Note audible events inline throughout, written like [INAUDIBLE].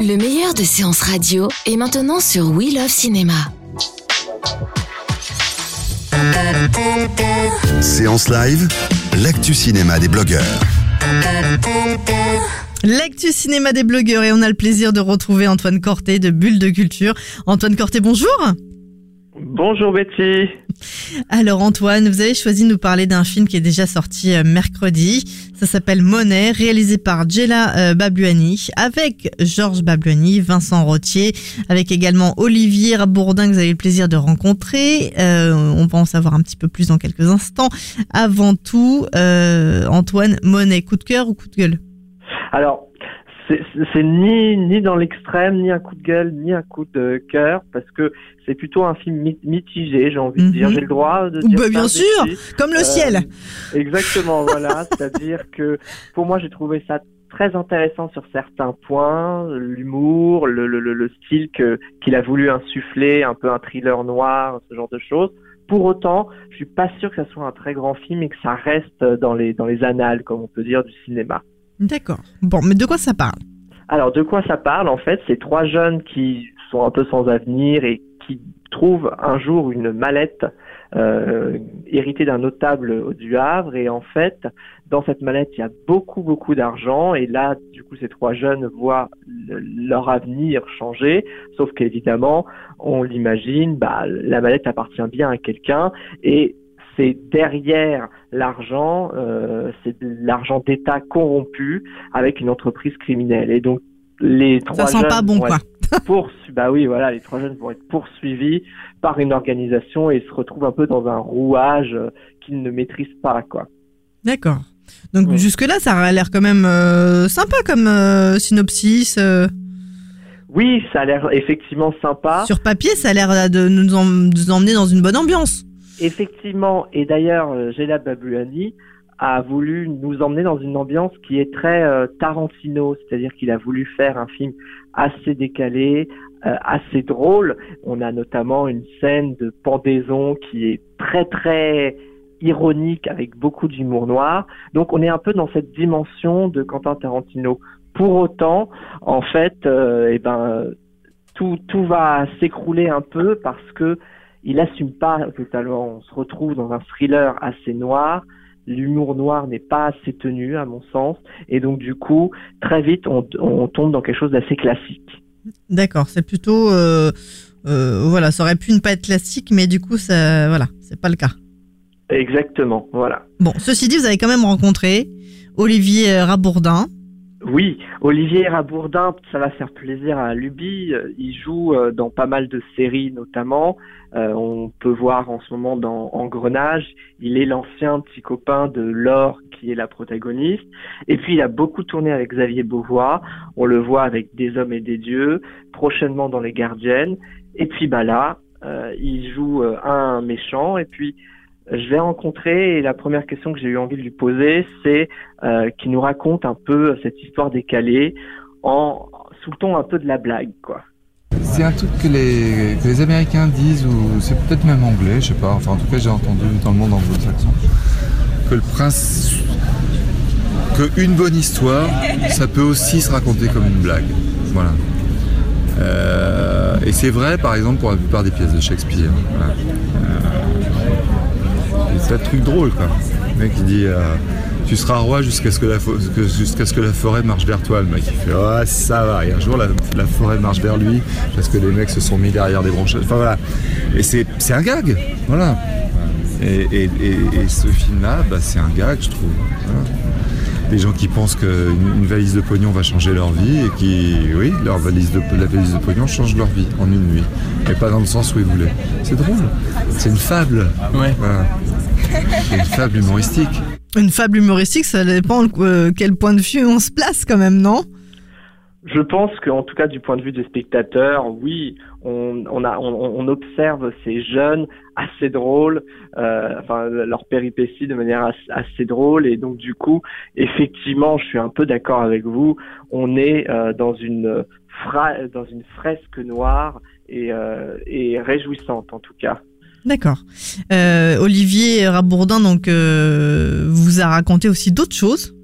Le meilleur de séances radio est maintenant sur We Love Cinéma. Séance live, l'actu cinéma des blogueurs. L'actu cinéma des blogueurs et on a le plaisir de retrouver Antoine Corté de Bulle de Culture. Antoine Corté, bonjour. Bonjour Betty. Alors Antoine, vous avez choisi de nous parler d'un film qui est déjà sorti euh, mercredi. Ça s'appelle Monet, réalisé par Jella euh, Babluani, avec Georges Babluani, Vincent Rottier, avec également Olivier Bourdin que vous avez eu le plaisir de rencontrer. Euh, on va en savoir un petit peu plus dans quelques instants. Avant tout, Antoine, Monet, coup de cœur ou coup de gueule? Alors, c'est ni ni dans l'extrême, ni un coup de gueule, ni un coup de cœur, parce que c'est plutôt un film mitigé, j'ai envie de dire. Mhm. J'ai le droit de dire. Bah, bien sûr, comme le ciel. Euh, exactement, [LAUGHS] voilà. C'est-à-dire que pour moi, j'ai trouvé ça très intéressant sur certains points, l'humour, le, le, le, style que qu'il a voulu insuffler, un peu un thriller noir, ce genre de choses. Pour autant, je suis pas sûr que ça soit un très grand film et que ça reste dans les dans les annales, comme on peut dire, du cinéma. D'accord. Bon, mais de quoi ça parle? Alors, de quoi ça parle En fait, c'est trois jeunes qui sont un peu sans avenir et qui trouvent un jour une mallette euh, héritée d'un notable du Havre et en fait dans cette mallette il y a beaucoup beaucoup d'argent et là du coup ces trois jeunes voient leur avenir changer sauf qu'évidemment on l'imagine bah, la mallette appartient bien à quelqu'un et c'est derrière l'argent, euh, c'est de l'argent d'État corrompu avec une entreprise criminelle. Et donc les trois Ça sent pas bon quoi. bah oui, voilà, les trois jeunes vont être poursuivis par une organisation et se retrouvent un peu dans un rouage euh, qu'ils ne maîtrisent pas quoi. D'accord. Donc jusque là, ça a l'air quand même euh, sympa comme synopsis. Oui, ça a l'air effectivement sympa. Sur papier, ça a l'air de nous emmener dans une bonne ambiance. Effectivement, et d'ailleurs, euh, Gela Babouani a voulu nous emmener dans une ambiance qui est très euh, Tarantino, c'est-à-dire qu'il a voulu faire un film assez décalé, euh, assez drôle. On a notamment une scène de pendaison qui est très très ironique avec beaucoup d'humour noir. Donc on est un peu dans cette dimension de Quentin Tarantino. Pour autant, en fait, eh ben tout tout va s'écrouler un peu parce que il assume pas totalement. On se retrouve dans un thriller assez noir. L'humour noir n'est pas assez tenu, à mon sens. Et donc, du coup, très vite, on, tombe dans quelque chose d'assez classique. D'accord, c'est plutôt, euh, euh, voilà, ça aurait pu ne pas être classique, mais du coup, ça, voilà, c'est pas le cas. Exactement, voilà. Bon, ceci dit, vous avez quand même rencontré Olivier Rabourdin. Oui, Olivier Rabourdin, ça va faire plaisir à Luby. Il joue euh, dans pas mal de séries notamment. Euh, on peut voir en ce moment dans Engrenage, il est l'ancien petit copain de Laure qui est la protagoniste. Et puis il a beaucoup tourné avec Xavier Beauvois. On le voit avec Des hommes et des dieux, prochainement dans Les Gardiennes. Et puis bah là, euh, il joue un méchant. Et puis je l'ai rencontré et la première question que j'ai eu envie de lui poser, c'est euh, qu'il nous raconte un peu cette histoire décalée en sous le ton un peu de la blague, quoi. C'est un truc que les, Américains disent, ou c'est peut-être même anglais, je sais pas, enfin en tout cas j'ai entendu dans le monde anglo-saxon, que le prince. que une bonne histoire, ça peut aussi se raconter comme une blague. Voilà. Euh, et c'est vrai par exemple pour la plupart des pièces de Shakespeare. Euh, c'est un truc drôle quoi. Le mec il dit euh, tu seras roi jusqu'à ce que la, jusqu'à ce que la forêt marche vers toi. Le mec, il fait, ouais, ça va. Et un jour, la, la, forêt marche vers lui parce que les mecs se sont mis derrière des branches. Enfin voilà. Et c'est, c'est un gag. Voilà. Et, et, et, et ce film-là, bah, c'est un gag, je trouve. Voilà des gens qui pensent qu'une valise de pognon va changer leur vie et qui, oui, leur valise de, la valise de pognon change leur vie en une nuit. Mais pas dans le sens où ils voulaient. C'est drôle. C'est une fable. Ouais. Voilà. C'est [LAUGHS] une fable humoristique. Une fable humoristique, ça dépend euh, quel point de vue on se place quand même, non? Je pense qu'en tout cas du point de vue des spectateurs, oui, on, on, a, on, on observe ces jeunes assez drôles, euh, enfin leur péripéties de manière assez, assez, drôle et donc du coup, effectivement, je suis un peu d'accord avec vous. On est euh, dans une fra dans une fresque noire et, euh, et réjouissante en tout cas. D'accord. Euh, Olivier Rabourdin donc euh, vous a raconté aussi d'autres choses.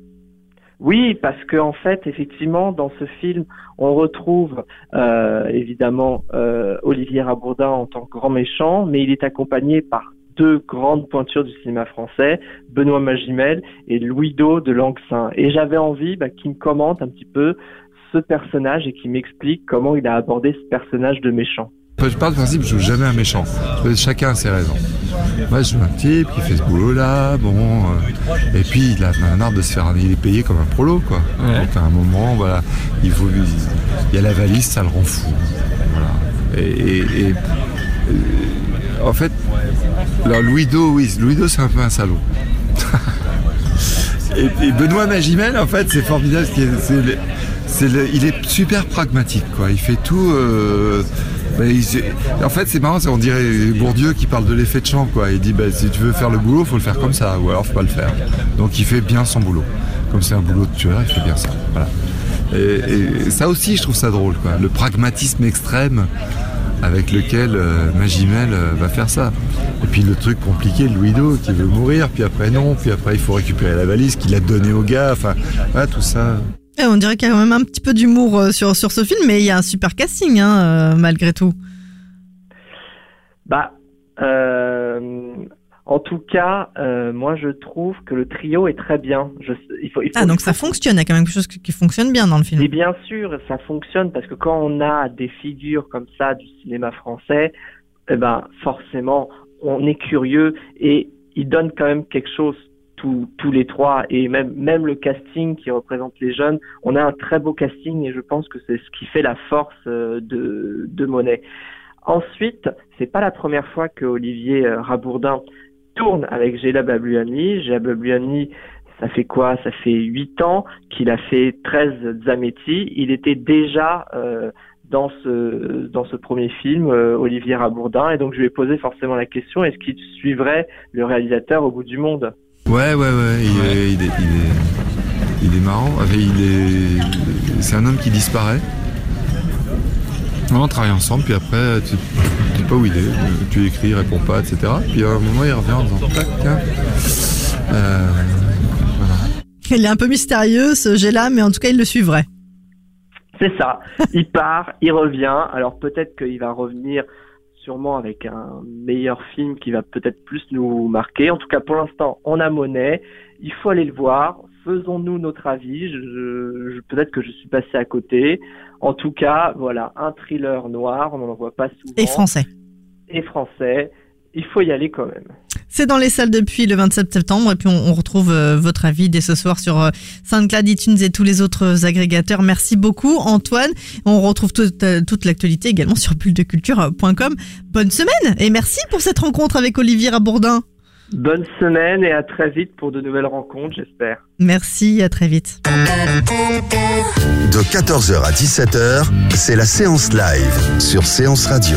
Oui, parce que en fait, effectivement, dans ce film, on retrouve euh, évidemment Olivier Rabourdin en tant que grand méchant, mais il est accompagné par deux grandes pointures du cinéma français, Benoît Magimel et Louis Do de Langsin. Et j'avais envie bah, qu'il me commente un petit peu ce personnage et qu'il m'explique comment il a abordé ce personnage de méchant. Je parle du principe, je joue jamais un méchant. Chacun a ses raisons. Moi, je joue un type qui fait ce boulot-là, bon, euh, et puis il a un art de se faire, il est payé comme un prolo, quoi. Ouais. Donc à un moment, voilà, il faut, il y a la valise, ça le rend fou, voilà. Et, et, et euh, en fait, alors Louis Do, oui, Louis Do, c'est un peu un salaud. [LAUGHS] et, Benoît Magimel, en fait, c'est formidable, c'est, c'est le, il est super pragmatique, quoi. Il fait tout. Euh, il, en fait, c'est marrant, on dirait Bourdieu qui parle de l'effet de champ, quoi. Il dit, bah, si tu veux faire le boulot, faut le faire comme ça, ou alors faut pas le faire. Donc, il fait bien son boulot. Comme c'est un boulot de tueur, il fait bien ça. Voilà. Et, et, ça aussi, je trouve ça drôle, quoi. Le pragmatisme extrême avec lequel euh, Magimel euh, va faire ça. Et puis le truc compliqué, Louis Do qui veut mourir, puis après non, puis après il faut récupérer la valise qu'il a donnée au gars. Enfin, voilà, tout ça. Et on dirait qu'il y a quand même un petit peu d'humour euh, sur, sur ce film, mais il y a un super casting, hein, euh, malgré tout. Bah, euh, en tout cas, euh, moi je trouve que le trio est très bien. Je, il faut, il faut, ah, donc ça fonctionne, il y a quand même quelque chose qui fonctionne bien dans le film. Et bien sûr, ça fonctionne parce que quand on a des figures comme ça du cinéma français, eh ben forcément, on est curieux et ils donnent quand même quelque chose tous, les trois et même le casting qui représente les jeunes, on a un très beau casting et je pense que c'est ce qui fait la force euh, de Monet. Ensuite, c'est pas la première fois que Olivier Rabourdin tourne avec Géla Babluani. Géla Babluani, ça fait quoi? Ça fait huit ans qu'il a fait 13 Zametti. Il était déjà euh, dans ce dans ce premier film, euh, Olivier Rabourdin, et donc je lui ai posé forcément la question est-ce qu'il suivrait le réalisateur au bout du monde? Ouais, ouais, ouais. Il, ouais. Est, il, est, il, est, il est marrant. Enfin, il est c'est un homme qui disparaît. On travaille ensemble, puis après, tu ne sais pas où il est, tu écris, il répond pas, etc. Puis à un moment, il revient en disant tac, tiens. Euh, voilà. Il est un peu mystérieux, ce Géla, mais en tout cas, il le suivrait. C'est ça. Il part, il revient. Alors peut-être qu'il va revenir sûrement avec un meilleur film qui va peut-être plus nous marquer. En tout cas, pour l'instant, on a Monet. Il faut aller le voir. Faisons-nous notre avis. Je, je, peut-être que je suis passé à côté. En tout cas, voilà, un thriller noir. On n'en voit pas souvent. Et français. Et français. Il faut y aller quand même. C'est dans les salles depuis le 27 septembre et puis on, on retrouve euh, votre avis dès ce soir sur euh, SoundCloud, iTunes et tous les autres agrégateurs. Merci beaucoup Antoine. On retrouve toute, euh, toute l'actualité également sur bulledeculture.com. Bonne semaine et merci pour cette rencontre avec Olivier Rabourdin. Bonne semaine et à très vite pour de nouvelles rencontres, j'espère. Merci, à très vite. De 14h à 17h, c'est la séance live sur Séance Radio.